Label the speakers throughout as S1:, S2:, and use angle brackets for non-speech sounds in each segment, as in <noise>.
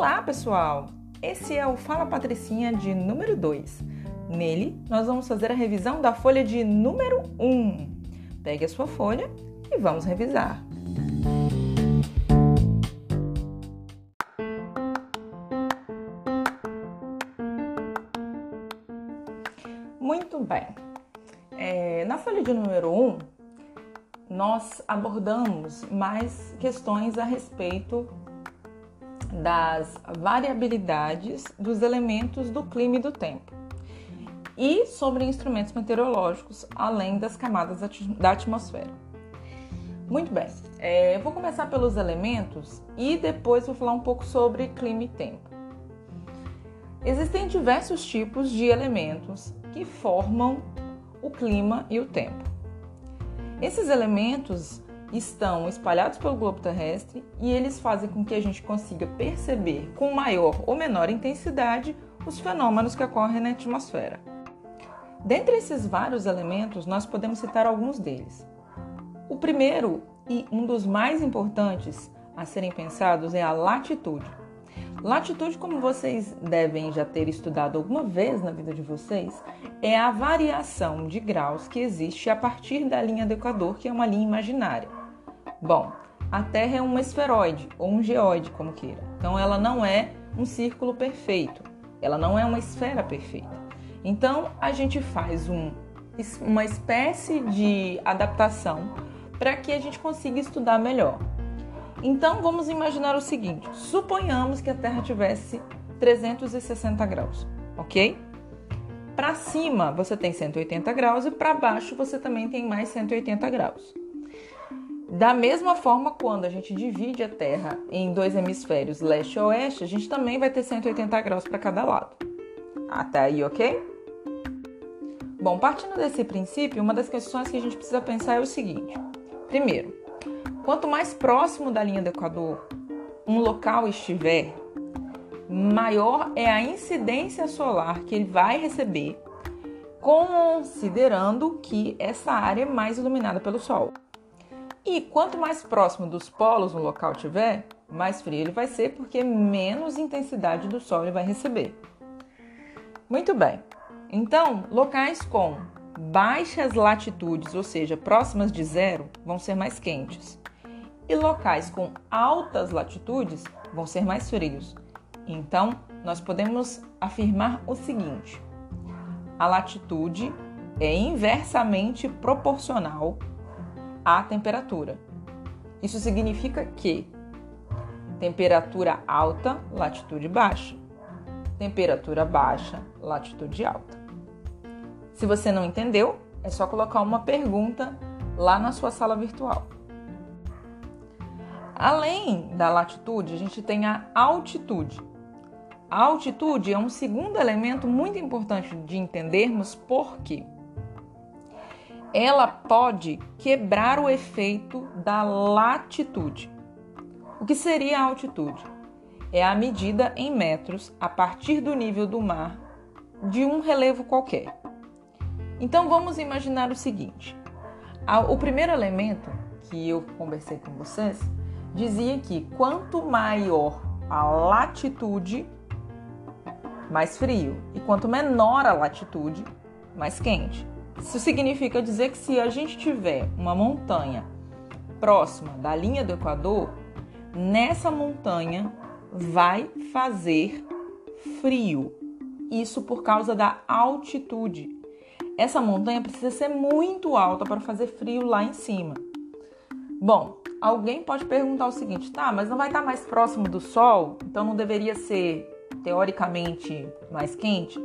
S1: Olá, pessoal! Esse é o Fala Patricinha de número 2. Nele, nós vamos fazer a revisão da folha de número 1. Um. Pegue a sua folha e vamos revisar. Muito bem. É, na folha de número 1, um, nós abordamos mais questões a respeito das variabilidades dos elementos do clima e do tempo e sobre instrumentos meteorológicos, além das camadas da atmosfera. Muito bem, é, eu vou começar pelos elementos e depois vou falar um pouco sobre clima e tempo. Existem diversos tipos de elementos que formam o clima e o tempo. Esses elementos estão espalhados pelo globo terrestre e eles fazem com que a gente consiga perceber com maior ou menor intensidade os fenômenos que ocorrem na atmosfera. Dentre esses vários elementos, nós podemos citar alguns deles. O primeiro e um dos mais importantes a serem pensados é a latitude. Latitude, como vocês devem já ter estudado alguma vez na vida de vocês, é a variação de graus que existe a partir da linha do Equador, que é uma linha imaginária. Bom, a Terra é um esferoide ou um geoide, como queira. Então ela não é um círculo perfeito, ela não é uma esfera perfeita. Então a gente faz um, uma espécie de adaptação para que a gente consiga estudar melhor. Então vamos imaginar o seguinte: suponhamos que a Terra tivesse 360 graus, ok? Para cima você tem 180 graus e para baixo você também tem mais 180 graus. Da mesma forma, quando a gente divide a Terra em dois hemisférios, leste e oeste, a gente também vai ter 180 graus para cada lado. Até aí, ok? Bom, partindo desse princípio, uma das questões que a gente precisa pensar é o seguinte: primeiro, quanto mais próximo da linha do Equador um local estiver, maior é a incidência solar que ele vai receber, considerando que essa área é mais iluminada pelo Sol. E quanto mais próximo dos polos um local tiver, mais frio ele vai ser, porque menos intensidade do sol ele vai receber. Muito bem. Então, locais com baixas latitudes, ou seja, próximas de zero, vão ser mais quentes. E locais com altas latitudes vão ser mais frios. Então, nós podemos afirmar o seguinte: a latitude é inversamente proporcional à temperatura. Isso significa que temperatura alta, latitude baixa. Temperatura baixa, latitude alta. Se você não entendeu, é só colocar uma pergunta lá na sua sala virtual. Além da latitude, a gente tem a altitude. A altitude é um segundo elemento muito importante de entendermos porque ela pode quebrar o efeito da latitude. O que seria a altitude? É a medida em metros a partir do nível do mar de um relevo qualquer. Então vamos imaginar o seguinte: o primeiro elemento que eu conversei com vocês dizia que quanto maior a latitude, mais frio, e quanto menor a latitude, mais quente. Isso significa dizer que se a gente tiver uma montanha próxima da linha do Equador, nessa montanha vai fazer frio. Isso por causa da altitude. Essa montanha precisa ser muito alta para fazer frio lá em cima. Bom, alguém pode perguntar o seguinte: tá, mas não vai estar mais próximo do Sol, então não deveria ser teoricamente mais quente?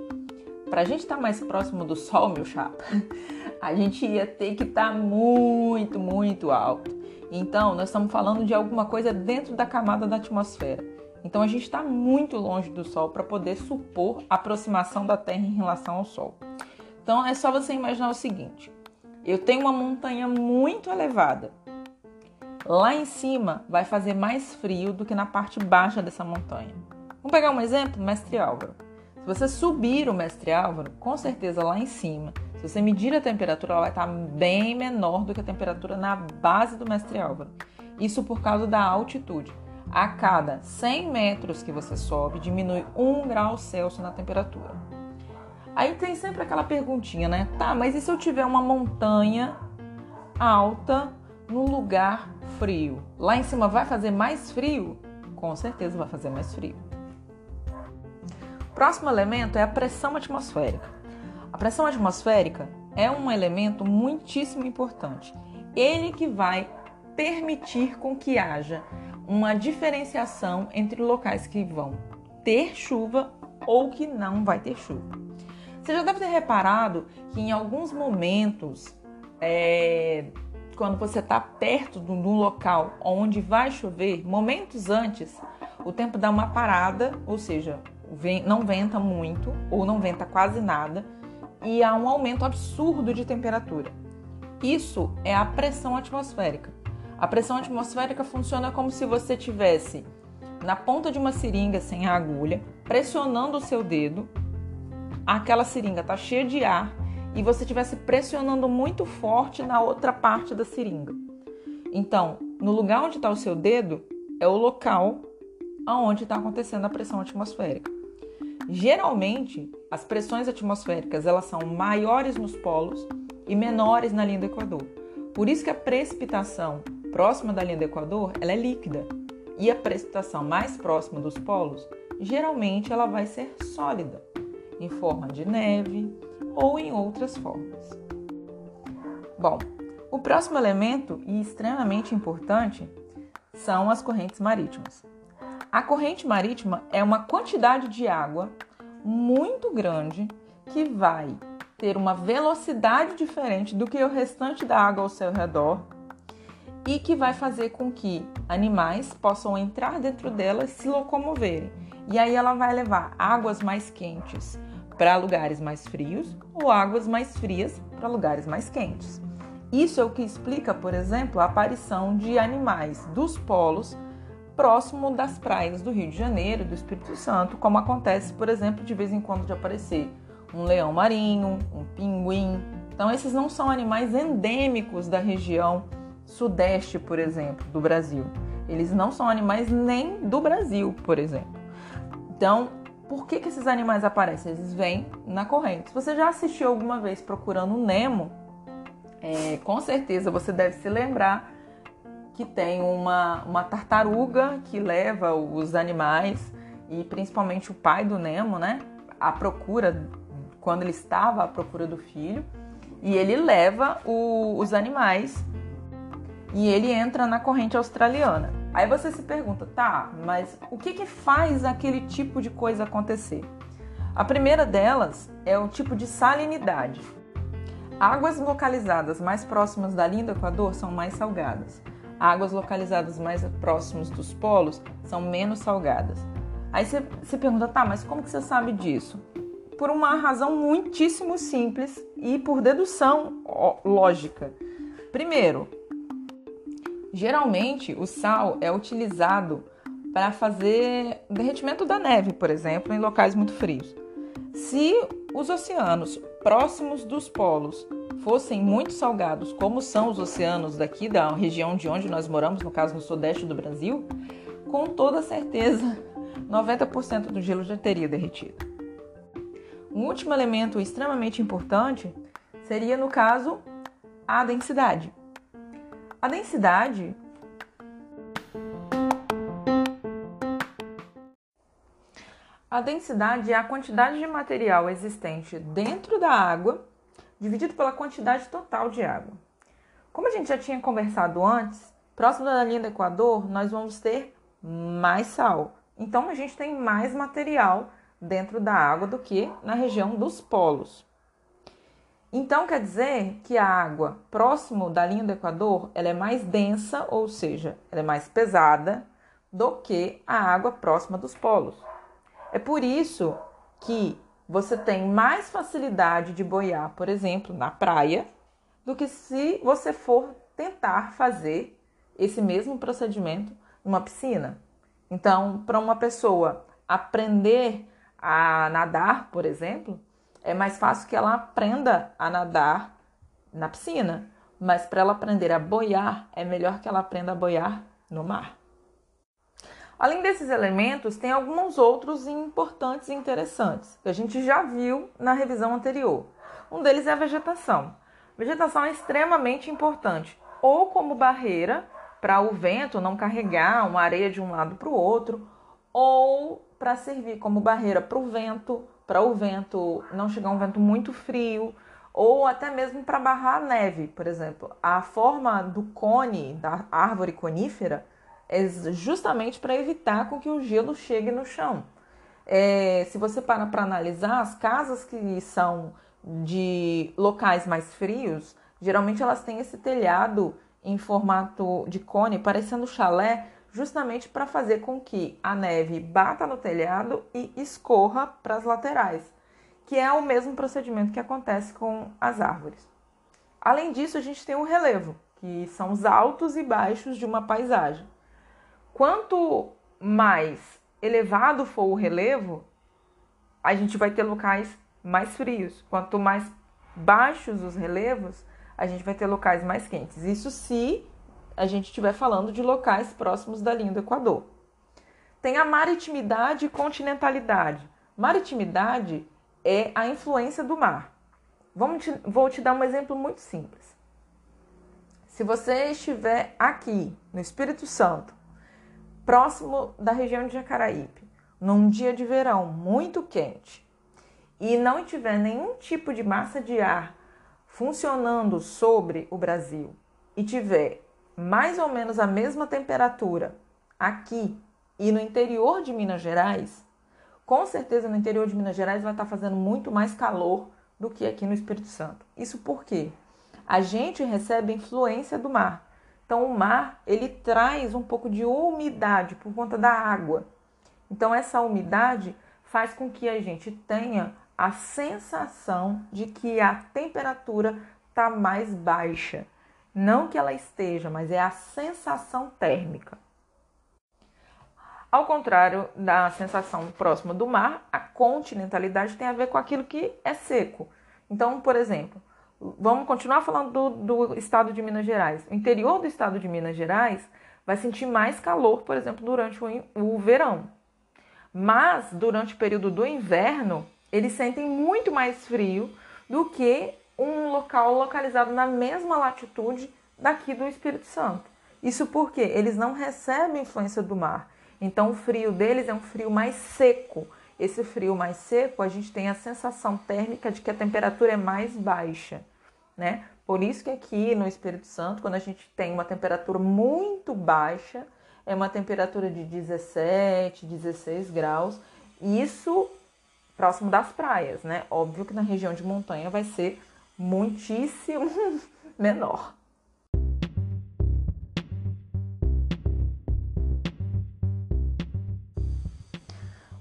S1: Para a gente estar tá mais próximo do Sol, meu chapa, <laughs> a gente ia ter que estar tá muito, muito alto. Então, nós estamos falando de alguma coisa dentro da camada da atmosfera. Então, a gente está muito longe do Sol para poder supor a aproximação da Terra em relação ao Sol. Então, é só você imaginar o seguinte: eu tenho uma montanha muito elevada. Lá em cima vai fazer mais frio do que na parte baixa dessa montanha. Vamos pegar um exemplo, Mestre Álvaro. Se você subir o mestre Álvaro, com certeza lá em cima, se você medir a temperatura, ela vai estar bem menor do que a temperatura na base do mestre Álvaro. Isso por causa da altitude. a cada 100 metros que você sobe, diminui 1 grau Celsius na temperatura. Aí tem sempre aquela perguntinha, né? Tá, mas e se eu tiver uma montanha alta num lugar frio? Lá em cima vai fazer mais frio? Com certeza vai fazer mais frio. Próximo elemento é a pressão atmosférica. A pressão atmosférica é um elemento muitíssimo importante. Ele que vai permitir com que haja uma diferenciação entre locais que vão ter chuva ou que não vai ter chuva. Você já deve ter reparado que em alguns momentos, é, quando você está perto de um local onde vai chover, momentos antes, o tempo dá uma parada, ou seja, não venta muito ou não venta quase nada e há um aumento absurdo de temperatura. Isso é a pressão atmosférica. A pressão atmosférica funciona como se você tivesse na ponta de uma seringa sem a agulha, pressionando o seu dedo. Aquela seringa está cheia de ar e você estivesse pressionando muito forte na outra parte da seringa. Então, no lugar onde está o seu dedo é o local aonde está acontecendo a pressão atmosférica. Geralmente, as pressões atmosféricas elas são maiores nos polos e menores na linha do Equador. Por isso que a precipitação próxima da linha do Equador ela é líquida e a precipitação mais próxima dos polos geralmente ela vai ser sólida, em forma de neve ou em outras formas. Bom, o próximo elemento e extremamente importante são as correntes marítimas. A corrente marítima é uma quantidade de água muito grande que vai ter uma velocidade diferente do que o restante da água ao seu redor e que vai fazer com que animais possam entrar dentro dela e se locomoverem. E aí ela vai levar águas mais quentes para lugares mais frios ou águas mais frias para lugares mais quentes. Isso é o que explica, por exemplo, a aparição de animais dos polos próximo das praias do Rio de Janeiro do Espírito Santo, como acontece, por exemplo, de vez em quando de aparecer um leão marinho, um pinguim. Então, esses não são animais endêmicos da região sudeste, por exemplo, do Brasil. Eles não são animais nem do Brasil, por exemplo. Então, por que, que esses animais aparecem? Eles vêm na corrente. Se você já assistiu alguma vez procurando Nemo, é, com certeza você deve se lembrar que tem uma, uma tartaruga que leva os animais e principalmente o pai do Nemo, né? À procura, quando ele estava à procura do filho, e ele leva o, os animais e ele entra na corrente australiana. Aí você se pergunta, tá, mas o que, que faz aquele tipo de coisa acontecer? A primeira delas é o tipo de salinidade. Águas localizadas mais próximas da linha do Equador são mais salgadas. Águas localizadas mais próximas dos polos são menos salgadas. Aí você se pergunta, tá, mas como que você sabe disso? Por uma razão muitíssimo simples e por dedução lógica. Primeiro, geralmente o sal é utilizado para fazer derretimento da neve, por exemplo, em locais muito frios. Se os oceanos próximos dos polos fossem muito salgados, como são os oceanos daqui da região de onde nós moramos, no caso no sudeste do Brasil, com toda certeza <laughs> 90% do gelo já teria derretido. Um último elemento extremamente importante seria, no caso, a densidade. A densidade A densidade é a quantidade de material existente dentro da água dividido pela quantidade total de água. Como a gente já tinha conversado antes, próximo da linha do Equador, nós vamos ter mais sal. Então a gente tem mais material dentro da água do que na região dos polos. Então quer dizer que a água próximo da linha do Equador ela é mais densa, ou seja, ela é mais pesada do que a água próxima dos polos. É por isso que você tem mais facilidade de boiar, por exemplo, na praia, do que se você for tentar fazer esse mesmo procedimento numa piscina. Então, para uma pessoa aprender a nadar, por exemplo, é mais fácil que ela aprenda a nadar na piscina, mas para ela aprender a boiar, é melhor que ela aprenda a boiar no mar. Além desses elementos, tem alguns outros importantes e interessantes que a gente já viu na revisão anterior. Um deles é a vegetação. A vegetação é extremamente importante, ou como barreira para o vento não carregar uma areia de um lado para o outro, ou para servir como barreira para o vento, para o vento não chegar um vento muito frio, ou até mesmo para barrar a neve, por exemplo. A forma do cone da árvore conífera é justamente para evitar com que o gelo chegue no chão. É, se você para para analisar, as casas que são de locais mais frios, geralmente elas têm esse telhado em formato de cone, parecendo chalé, justamente para fazer com que a neve bata no telhado e escorra para as laterais, que é o mesmo procedimento que acontece com as árvores. Além disso, a gente tem o relevo, que são os altos e baixos de uma paisagem. Quanto mais elevado for o relevo, a gente vai ter locais mais frios. Quanto mais baixos os relevos, a gente vai ter locais mais quentes. Isso se a gente estiver falando de locais próximos da linha do Equador. Tem a maritimidade e continentalidade. Maritimidade é a influência do mar. Te, vou te dar um exemplo muito simples. Se você estiver aqui no Espírito Santo próximo da região de Jacaraípe, num dia de verão muito quente, e não tiver nenhum tipo de massa de ar funcionando sobre o Brasil e tiver mais ou menos a mesma temperatura aqui e no interior de Minas Gerais, com certeza no interior de Minas Gerais vai estar fazendo muito mais calor do que aqui no Espírito Santo. Isso porque a gente recebe influência do mar. Então o mar, ele traz um pouco de umidade por conta da água. Então essa umidade faz com que a gente tenha a sensação de que a temperatura está mais baixa. Não que ela esteja, mas é a sensação térmica. Ao contrário da sensação próxima do mar, a continentalidade tem a ver com aquilo que é seco. Então, por exemplo, Vamos continuar falando do, do estado de Minas Gerais. O interior do estado de Minas Gerais vai sentir mais calor, por exemplo, durante o, o verão. Mas durante o período do inverno, eles sentem muito mais frio do que um local localizado na mesma latitude daqui do Espírito Santo. Isso porque eles não recebem influência do mar. Então o frio deles é um frio mais seco. Esse frio mais seco, a gente tem a sensação térmica de que a temperatura é mais baixa, né? Por isso que aqui no Espírito Santo, quando a gente tem uma temperatura muito baixa, é uma temperatura de 17, 16 graus, isso próximo das praias, né? Óbvio que na região de montanha vai ser muitíssimo <laughs> menor.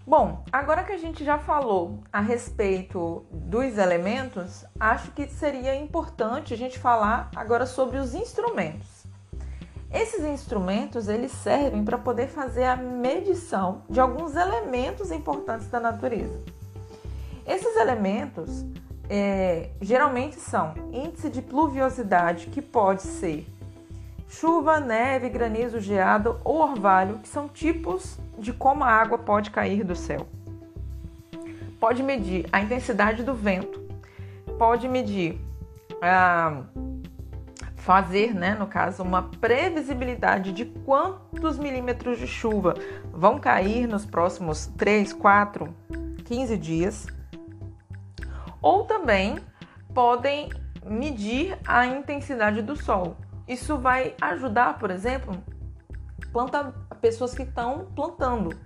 S1: Bom, agora que a gente já falou a respeito dos elementos, acho que seria importante a gente falar agora sobre os instrumentos. Esses instrumentos eles servem para poder fazer a medição de alguns elementos importantes da natureza. Esses elementos é, geralmente são índice de pluviosidade, que pode ser chuva, neve, granizo, geado ou orvalho, que são tipos de como a água pode cair do céu. Pode medir a intensidade do vento, pode medir, ah, fazer, né, no caso, uma previsibilidade de quantos milímetros de chuva vão cair nos próximos 3, 4, 15 dias. Ou também podem medir a intensidade do sol. Isso vai ajudar, por exemplo, planta, pessoas que estão plantando.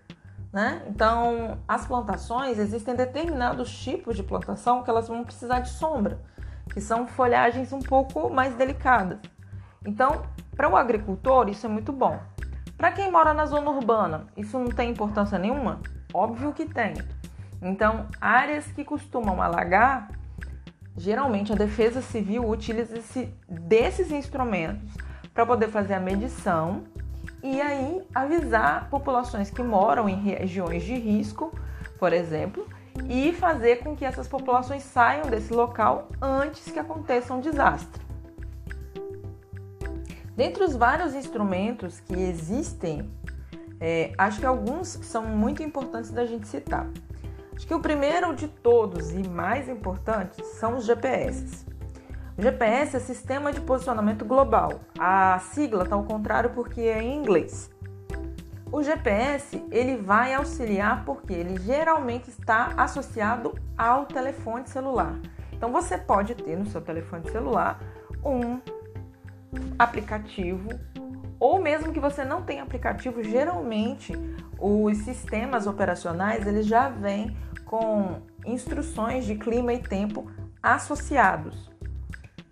S1: Né? Então, as plantações, existem determinados tipos de plantação que elas vão precisar de sombra, que são folhagens um pouco mais delicadas. Então, para o agricultor, isso é muito bom. Para quem mora na zona urbana, isso não tem importância nenhuma? Óbvio que tem. Então, áreas que costumam alagar, geralmente a Defesa Civil utiliza-se desses instrumentos para poder fazer a medição e aí avisar populações que moram em regiões de risco, por exemplo, e fazer com que essas populações saiam desse local antes que aconteça um desastre. Dentre os vários instrumentos que existem É, acho que alguns são muito importantes da gente citar. Acho que o primeiro de todos e mais importante são os GPS. O GPS é Sistema de Posicionamento Global. A sigla está ao contrário porque é em inglês. O GPS ele vai auxiliar porque ele geralmente está associado ao telefone celular. Então você pode ter no seu telefone celular um aplicativo ou mesmo que você não tenha aplicativo, geralmente os sistemas operacionais eles já vêm com instruções de clima e tempo associados.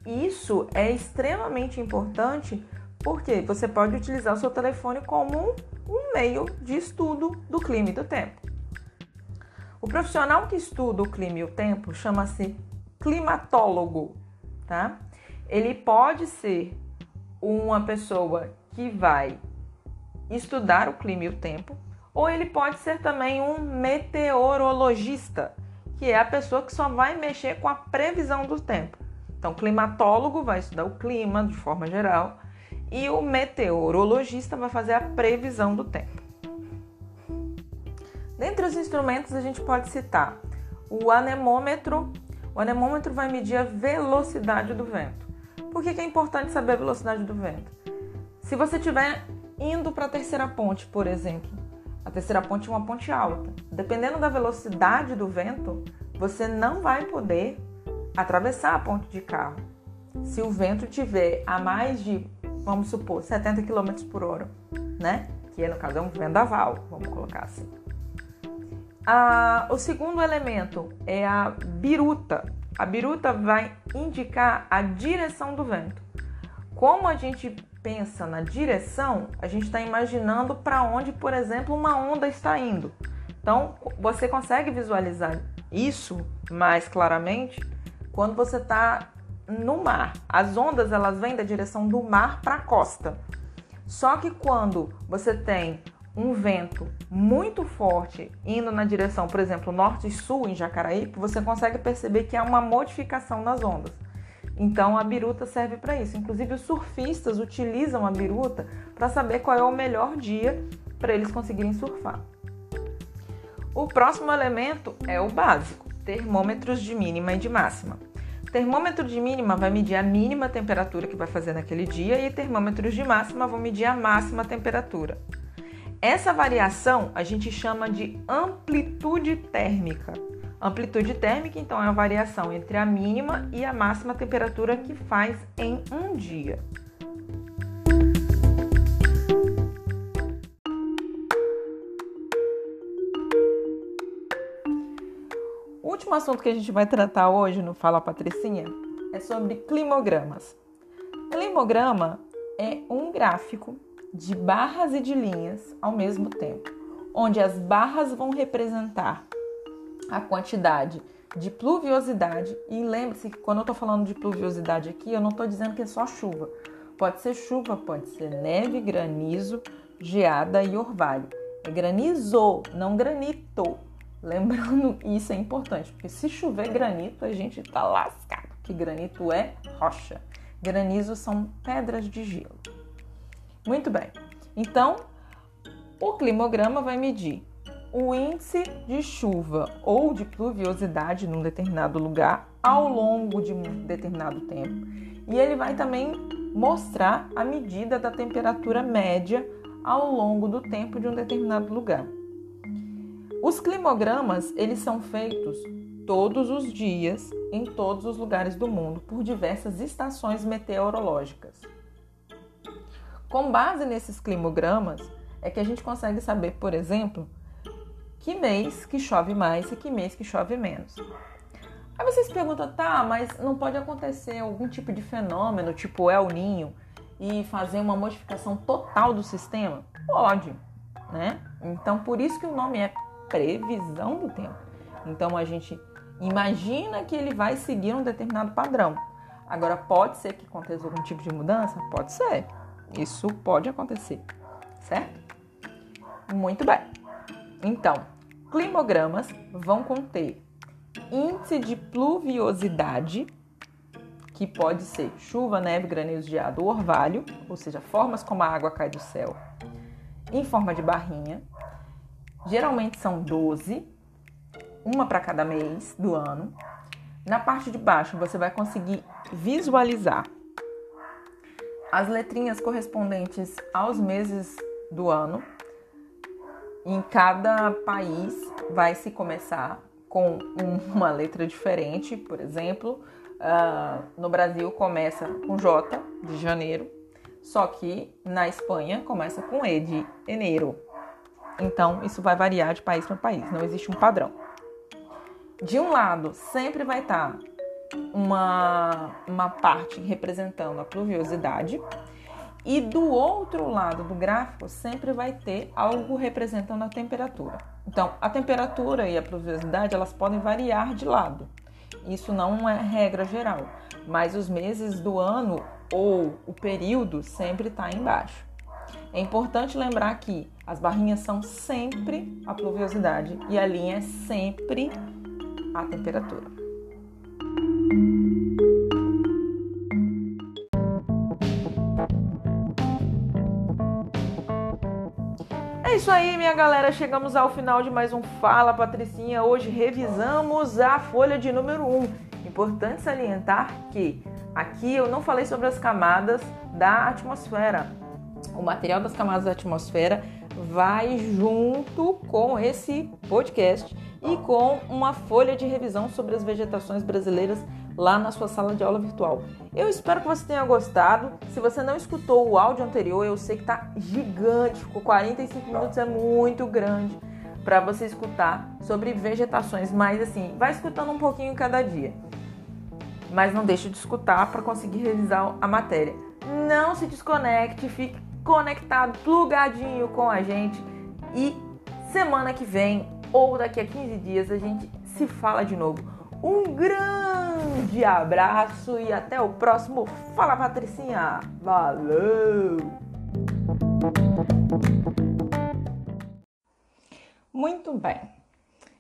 S1: Isso é extremamente importante porque você pode utilizar o seu telefone como um meio de estudo do clima e do tempo. O profissional que estuda o clima e o tempo chama-se climatólogo, tá? Ele pode ser uma pessoa que vai estudar o clima e o tempo, ou ele pode ser também um meteorologista, que é a pessoa que só vai mexer com a previsão do tempo. Então, climatólogo vai estudar o clima de forma geral e o meteorologista vai fazer a previsão do tempo. Dentre os instrumentos, a gente pode citar o anemômetro. O anemômetro vai medir a velocidade do vento. Por que, é importante saber a velocidade do vento? Se você estiver indo para a terceira ponte, por exemplo, a terceira ponte é uma ponte alta. Dependendo da velocidade do vento, você não vai poder atravessar a ponte de carro. Se o vento tiver a mais de, vamos supor, 70 km por hora, né? Que no caso é um vendaval, vamos colocar assim. Ah, o segundo elemento é a biruta. A biruta vai indicar a direção do vento. Como a gente pensa na direção, a gente está imaginando para onde, por exemplo, uma onda está indo. Então, você consegue visualizar isso mais claramente quando você está no mar. As ondas elas vêm da direção do mar para a costa. Só que quando você tem um vento muito forte indo na direção, por exemplo, norte e sul em Jacaraípe, você consegue perceber que há uma modificação nas ondas. Então a biruta serve para isso. Inclusive os surfistas utilizam a biruta para saber qual é o melhor dia para eles conseguirem surfar. O próximo elemento é o básico, termômetros de mínima e de máxima. Termômetro de mínima vai medir a mínima temperatura que vai fazer naquele dia e termômetros de máxima vão medir a máxima temperatura. Essa variação a gente chama de amplitude térmica. Amplitude térmica, então, é a variação entre a mínima e a máxima temperatura que faz em um dia. Último assunto que a gente vai tratar hoje no Fala Patricinha é sobre climogramas. Climograma é um gráfico de barras e de linhas ao mesmo tempo, onde as barras vão representar a quantidade de pluviosidade. E lembre-se que quando eu estou falando de pluviosidade aqui, eu não estou dizendo que é só chuva. Pode ser chuva, pode ser neve, granizo, geada e orvalho. É granizo, não granito. Lembrando, <laughs> isso é importante, porque se chover granito, a gente tá lascado, que granito é rocha. Granizo são pedras de gelo. Muito bem. Então, o climograma vai medir o índice de chuva ou de pluviosidade num determinado lugar ao longo de um determinado tempo. E ele vai também mostrar a medida da temperatura média ao longo do tempo de um determinado lugar. Os climogramas, eles são feitos todos os dias em todos os lugares do mundo por diversas estações meteorológicas. Com base nesses climogramas é que a gente consegue saber, por exemplo, que mês que chove mais e que mês que chove menos. Aí vocês perguntam, tá, mas não pode acontecer algum tipo de fenômeno, tipo El Ninho, e fazer uma modificação total do sistema? Pode, né? Então por isso que o nome é previsão do tempo. Então a gente imagina que ele vai seguir um determinado padrão. Agora, pode ser que aconteça algum tipo de mudança? Pode ser. Isso pode acontecer, certo? Muito bem. Então, climogramas vão conter índice de pluviosidade, que pode ser chuva, neve, granizo, geado ou orvalho, ou seja, formas como a água cai do céu, em forma de barrinha. Geralmente são 12, uma para cada mês do ano. Na parte de baixo você vai conseguir visualizar as letrinhas correspondentes aos meses do ano. Em cada país vai se começar com uma letra diferente, por exemplo, uh, no Brasil começa com J de janeiro, só que na Espanha começa com E de enero. Então isso vai variar de país para país, não existe um padrão. De um lado sempre vai estar tá uma, uma parte representando a pluviosidade e do outro lado do gráfico sempre vai ter algo representando a temperatura. Então, a temperatura e a pluviosidade elas podem variar de lado. Isso não é regra geral, mas os meses do ano ou o período sempre está embaixo. É importante lembrar que as barrinhas são sempre a pluviosidade e a linha é sempre a temperatura. É isso aí, minha galera. Chegamos ao final de mais um Fala Patricinha. Hoje revisamos a folha de número 1. Importante salientar que aqui eu não falei sobre as camadas da atmosfera. O material das camadas da atmosfera vai junto com esse podcast e com uma folha de revisão sobre as vegetações brasileiras lá na sua sala de aula virtual. Eu espero que você tenha gostado. Se você não escutou o áudio anterior, eu sei que tá gigante, ficou 45 minutos, é muito grande para você escutar sobre vegetações, mas assim, vai escutando um pouquinho cada dia. Mas não deixe de escutar para conseguir revisar a matéria. Não se desconecte, fique conectado, plugadinho com a gente e semana que vem ou daqui a 15 dias a gente se fala de novo. Um grande abraço e até o próximo Fala Patricinha. Valeu! Muito bem.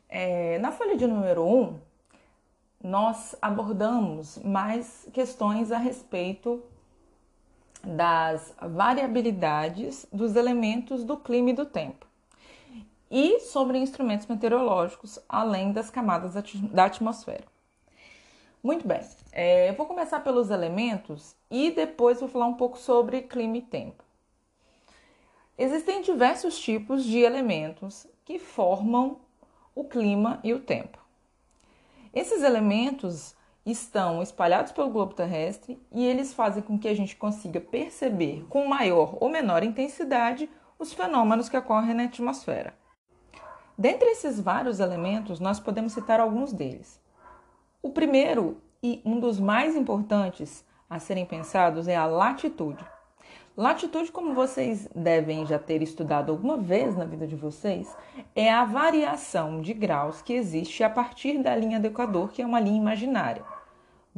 S1: É, na folha de número 1, um, nós abordamos mais questões a respeito das variabilidades dos elementos do clima e do tempo e sobre instrumentos meteorológicos, além das camadas da atmosfera. Muito bem, é, eu vou começar pelos elementos e depois vou falar um pouco sobre clima e tempo. Existem diversos tipos de elementos que formam o clima e o tempo. Esses elementos estão espalhados pelo globo terrestre e eles fazem com que a gente consiga perceber com maior ou menor intensidade os fenômenos que ocorrem na atmosfera. Dentre esses vários elementos, nós podemos citar alguns deles. O primeiro e um dos mais importantes a serem pensados é a latitude. Latitude, como vocês devem já ter estudado alguma vez na vida de vocês, é a variação de graus que existe a partir da linha do Equador, que é uma linha imaginária.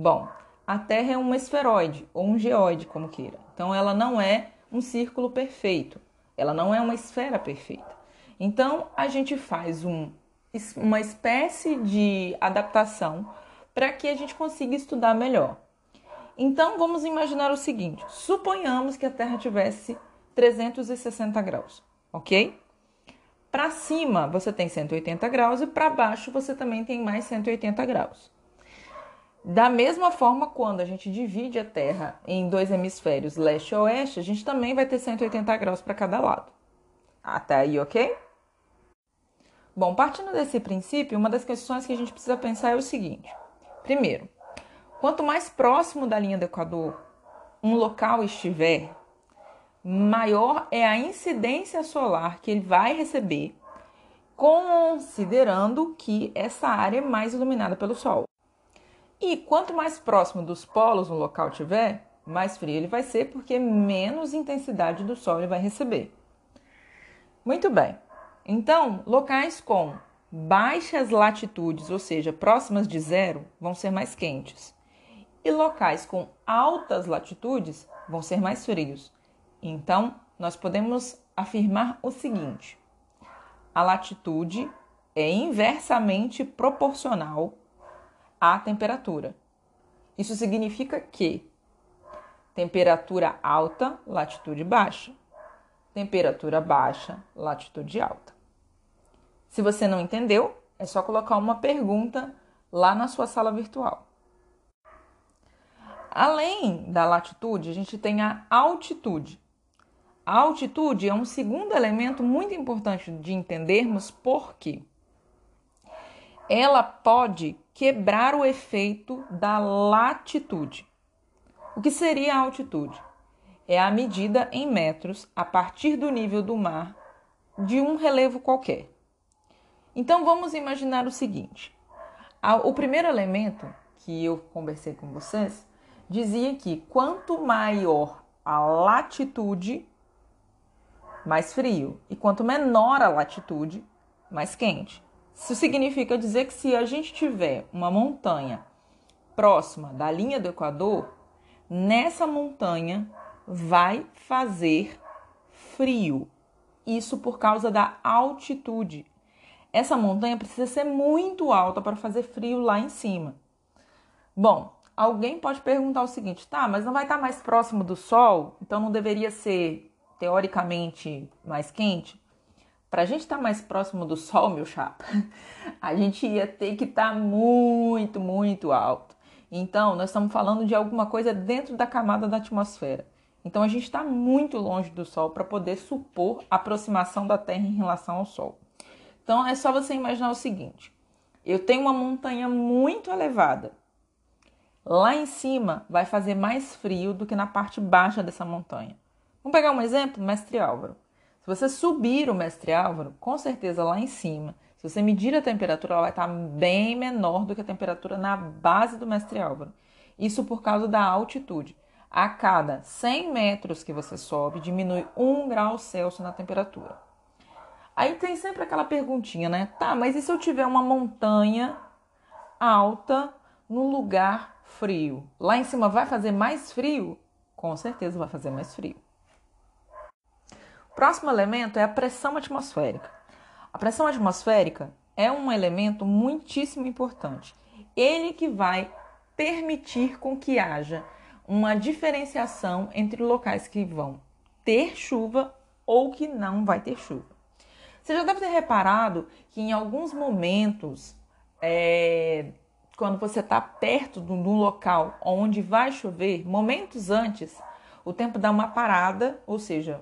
S1: Bom, a Terra é um esferoide ou um geoide, como queira. Então, ela não é um círculo perfeito, ela não é uma esfera perfeita. Então, a gente faz um, uma espécie de adaptação para que a gente consiga estudar melhor. Então, vamos imaginar o seguinte: suponhamos que a Terra tivesse 360 graus, ok? Para cima você tem 180 graus e para baixo você também tem mais 180 graus. Da mesma forma, quando a gente divide a Terra em dois hemisférios, leste e oeste, a gente também vai ter 180 graus para cada lado. Até aí, ok? Bom, partindo desse princípio, uma das questões que a gente precisa pensar é o seguinte: primeiro, quanto mais próximo da linha do Equador um local estiver, maior é a incidência solar que ele vai receber, considerando que essa área é mais iluminada pelo Sol. E quanto mais próximo dos polos um local tiver, mais frio ele vai ser, porque menos intensidade do Sol ele vai receber. Muito bem. Então, locais com baixas latitudes, ou seja, próximas de zero, vão ser mais quentes. E locais com altas latitudes vão ser mais frios. Então, nós podemos afirmar o seguinte: a latitude é inversamente proporcional à temperatura. Isso significa que temperatura alta, latitude baixa. temperatura baixa, latitude alta. Se você não entendeu, é só colocar uma pergunta lá na sua sala virtual. Além da latitude, a gente tem a altitude. A altitude é um segundo elemento muito importante de entendermos porque ela pode quebrar o efeito da latitude. O que seria a altitude? É a medida em metros a partir do nível do mar de um relevo qualquer. Então vamos imaginar o seguinte: o primeiro elemento que eu conversei com vocês dizia que quanto maior a latitude, mais frio, e quanto menor a latitude, mais quente. Isso significa dizer que se a gente tiver uma montanha próxima da linha do Equador, nessa montanha vai fazer frio. Isso por causa da altitude. Essa montanha precisa ser muito alta para fazer frio lá em cima. Bom, alguém pode perguntar o seguinte: tá, mas não vai estar mais próximo do Sol? Então não deveria ser teoricamente mais quente? Para a gente estar mais próximo do Sol, meu chapa, <laughs> a gente ia ter que estar muito, muito alto. Então, nós estamos falando de alguma coisa dentro da camada da atmosfera. Então, a gente está muito longe do Sol para poder supor a aproximação da Terra em relação ao Sol. Então é só você imaginar o seguinte: eu tenho uma montanha muito elevada. Lá em cima vai fazer mais frio do que na parte baixa dessa montanha. Vamos pegar um exemplo, Mestre Álvaro. Se você subir o Mestre Álvaro, com certeza lá em cima, se você medir a temperatura, ela vai estar bem menor do que a temperatura na base do Mestre Álvaro. Isso por causa da altitude. A cada 100 metros que você sobe, diminui 1 grau Celsius na temperatura. Aí tem sempre aquela perguntinha, né? Tá, mas e se eu tiver uma montanha alta num lugar frio? Lá em cima vai fazer mais frio? Com certeza vai fazer mais frio. Próximo elemento é a pressão atmosférica. A pressão atmosférica é um elemento muitíssimo importante. Ele que vai permitir com que haja uma diferenciação entre locais que vão ter chuva ou que não vai ter chuva. Você já deve ter reparado que em alguns momentos, é, quando você está perto de um local onde vai chover, momentos antes, o tempo dá uma parada, ou seja,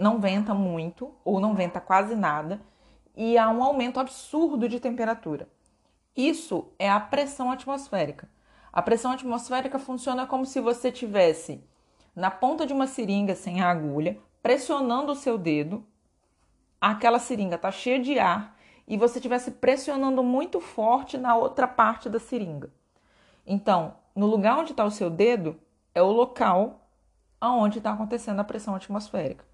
S1: não venta muito ou não venta quase nada e há um aumento absurdo de temperatura. Isso é a pressão atmosférica. A pressão atmosférica funciona como se você tivesse na ponta de uma seringa sem a agulha, pressionando o seu dedo aquela seringa está cheia de ar e você estivesse pressionando muito forte na outra parte da seringa. Então, no lugar onde está o seu dedo é o local aonde está acontecendo a pressão atmosférica.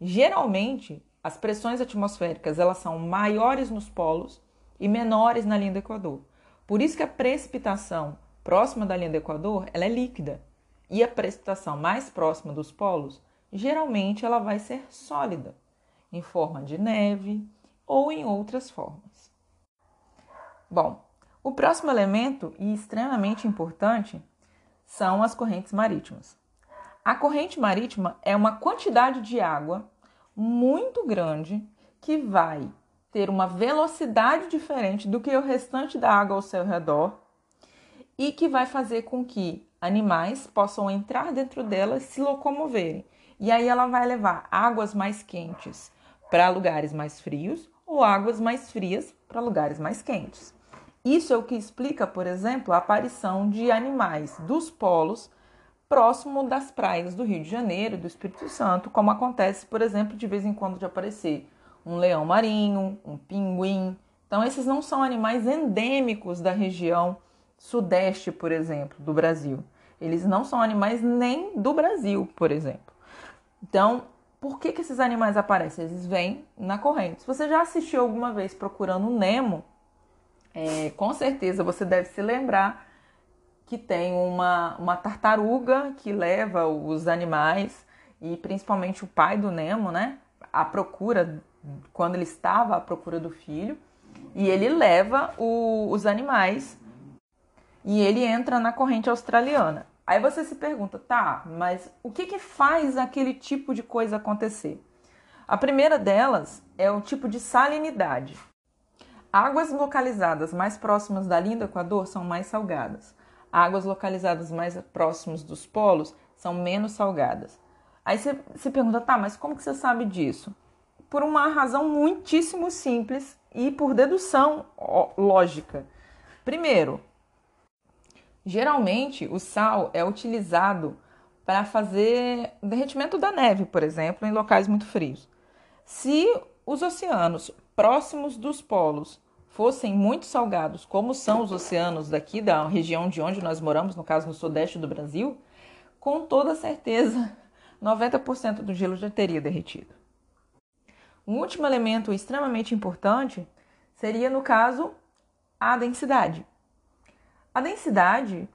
S1: Geralmente, as pressões atmosféricas elas são maiores nos polos e menores na linha do Equador. Por isso que a precipitação próxima da linha do Equador ela é líquida e a precipitação mais próxima dos polos geralmente ela vai ser sólida em forma de neve ou em outras formas. Bom, o próximo elemento e extremamente importante são as correntes marítimas. A corrente marítima é uma quantidade de água muito grande que vai ter uma velocidade diferente do que o restante da água ao seu redor e que vai fazer com que animais possam entrar dentro dela e se locomoverem. E aí ela vai levar águas mais quentes para lugares mais frios ou águas mais frias para lugares mais quentes. Isso é o que explica, por exemplo, a aparição de animais dos polos próximo das praias do Rio de Janeiro e do Espírito Santo, como acontece, por exemplo, de vez em quando de aparecer um leão marinho, um pinguim. Então, esses não são animais endêmicos da região sudeste, por exemplo, do Brasil. Eles não são animais nem do Brasil, por exemplo. Então, por que, que esses animais aparecem? Eles vêm na corrente. Se você já assistiu alguma vez procurando o Nemo, é, com certeza você deve se lembrar que tem uma, uma tartaruga que leva os animais e principalmente o pai do Nemo, né? À procura, quando ele estava à procura do filho, e ele leva o, os animais e ele entra na corrente australiana. Aí você se pergunta, tá, mas o que, que faz aquele tipo de coisa acontecer? A primeira delas é o tipo de salinidade. Águas localizadas mais próximas da linha do Equador são mais salgadas. Águas localizadas mais próximas dos polos são menos salgadas. Aí você se pergunta, tá, mas como que você sabe disso? Por uma razão muitíssimo simples e por dedução lógica. Primeiro, geralmente o sal é utilizado para fazer derretimento da neve, por exemplo, em locais muito frios. Se os oceanos próximos dos polos fossem muito salgados, como são os oceanos daqui da região de onde nós moramos, no caso no sudeste do Brasil, com toda certeza 90% do gelo já teria derretido. Um último elemento extremamente importante seria, no caso, a densidade. A densidade